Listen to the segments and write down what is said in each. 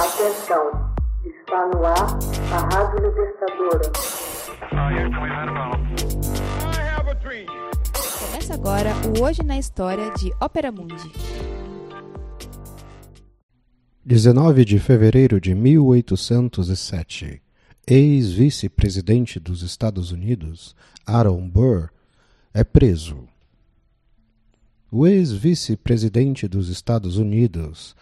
Atenção, está no ar a Rádio Libertadora. Começa agora o Hoje na História de Ópera Mundi. 19 de fevereiro de 1807. Ex-vice-presidente dos Estados Unidos, Aaron Burr, é preso. O ex-vice-presidente dos Estados Unidos,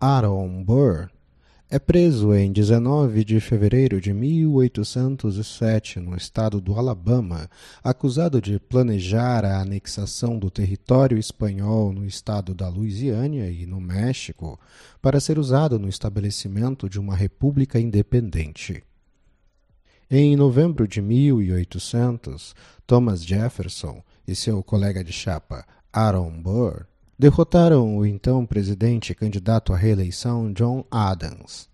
Aaron Burr, é preso em 19 de fevereiro de 1807 no estado do Alabama, acusado de planejar a anexação do território espanhol no estado da Louisiana e no México para ser usado no estabelecimento de uma república independente. Em novembro de 1800, Thomas Jefferson e seu colega de chapa, Aaron Burr, derrotaram o então presidente candidato à reeleição John Adams.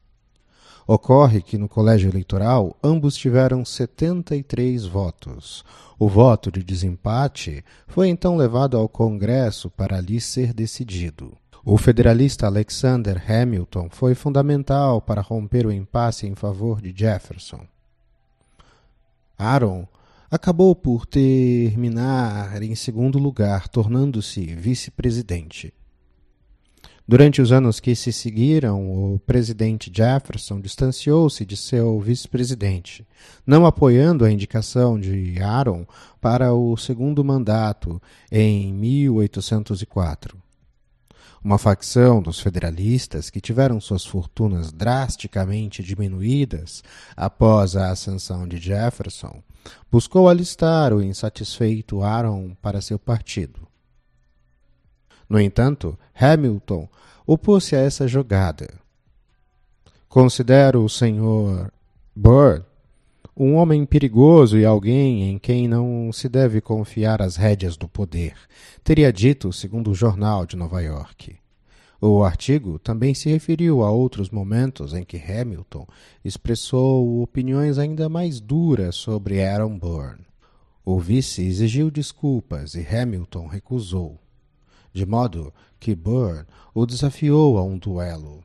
Ocorre que no colégio eleitoral ambos tiveram 73 votos. O voto de desempate foi então levado ao Congresso para ali ser decidido. O federalista Alexander Hamilton foi fundamental para romper o impasse em favor de Jefferson. Aaron acabou por terminar em segundo lugar, tornando-se vice-presidente. Durante os anos que se seguiram, o presidente Jefferson distanciou-se de seu vice-presidente, não apoiando a indicação de Aaron para o segundo mandato em 1804. Uma facção dos federalistas, que tiveram suas fortunas drasticamente diminuídas após a ascensão de Jefferson, buscou alistar o insatisfeito Aaron para seu partido. No entanto, Hamilton opôs-se a essa jogada. Considero o Sr. Burr um homem perigoso e alguém em quem não se deve confiar as rédeas do poder, teria dito, segundo o jornal de Nova York. O artigo também se referiu a outros momentos em que Hamilton expressou opiniões ainda mais duras sobre Aaron Burr. O vice exigiu desculpas e Hamilton recusou, de modo que Burr o desafiou a um duelo.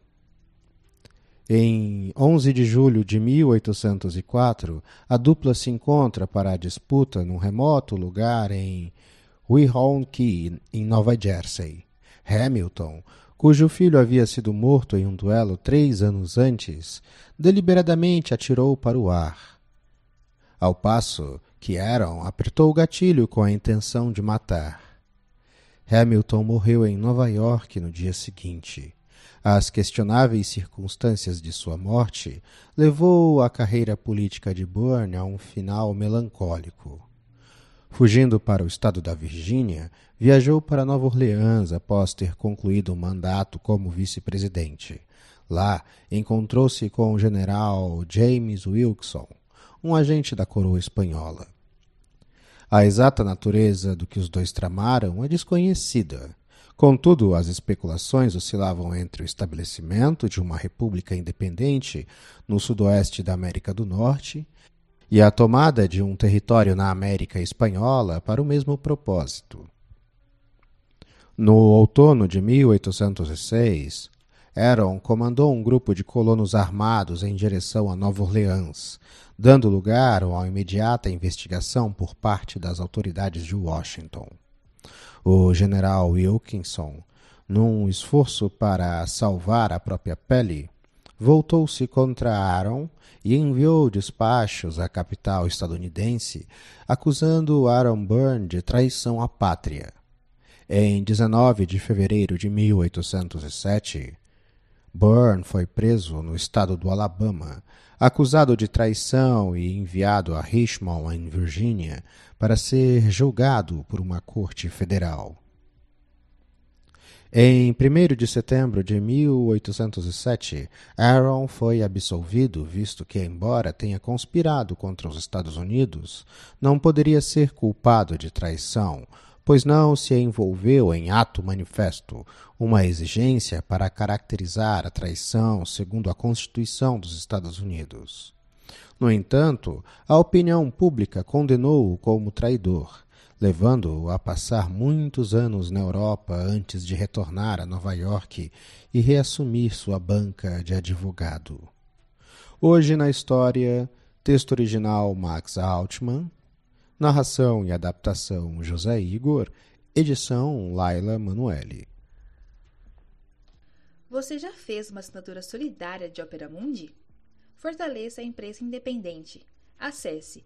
Em 11 de julho de 1804, a dupla se encontra para a disputa num remoto lugar em Weehawkee, em Nova Jersey. Hamilton, cujo filho havia sido morto em um duelo três anos antes, deliberadamente atirou para o ar. Ao passo que Aaron apertou o gatilho com a intenção de matar. Hamilton morreu em Nova York no dia seguinte. As questionáveis circunstâncias de sua morte levou a carreira política de Bourne a um final melancólico. Fugindo para o estado da Virgínia, viajou para Nova Orleans após ter concluído um mandato como vice-presidente. Lá, encontrou-se com o general James Wilson, um agente da coroa espanhola. A exata natureza do que os dois tramaram é desconhecida. Contudo, as especulações oscilavam entre o estabelecimento de uma república independente no sudoeste da América do Norte e a tomada de um território na América Espanhola para o mesmo propósito. No outono de 1806, Aaron comandou um grupo de colonos armados em direção a Nova Orleans, dando lugar a imediata investigação por parte das autoridades de Washington. O general Wilkinson, num esforço para salvar a própria pele, voltou-se contra Aaron e enviou despachos à capital estadunidense acusando Aaron Burr de traição à pátria. Em 19 de fevereiro de 1807, Burn foi preso no estado do Alabama, acusado de traição e enviado a Richmond, em Virgínia, para ser julgado por uma corte federal. Em 1 de setembro de 1807, Aaron foi absolvido, visto que, embora tenha conspirado contra os Estados Unidos, não poderia ser culpado de traição, pois não se envolveu em ato manifesto, uma exigência para caracterizar a traição segundo a Constituição dos Estados Unidos. No entanto, a opinião pública condenou-o como traidor, levando-o a passar muitos anos na Europa antes de retornar a Nova York e reassumir sua banca de advogado. Hoje na história, texto original Max Altman, narração e adaptação José Igor, edição Laila Manuelle. Você já fez uma assinatura solidária de Opera Mundi? Fortaleça a imprensa independente. Acesse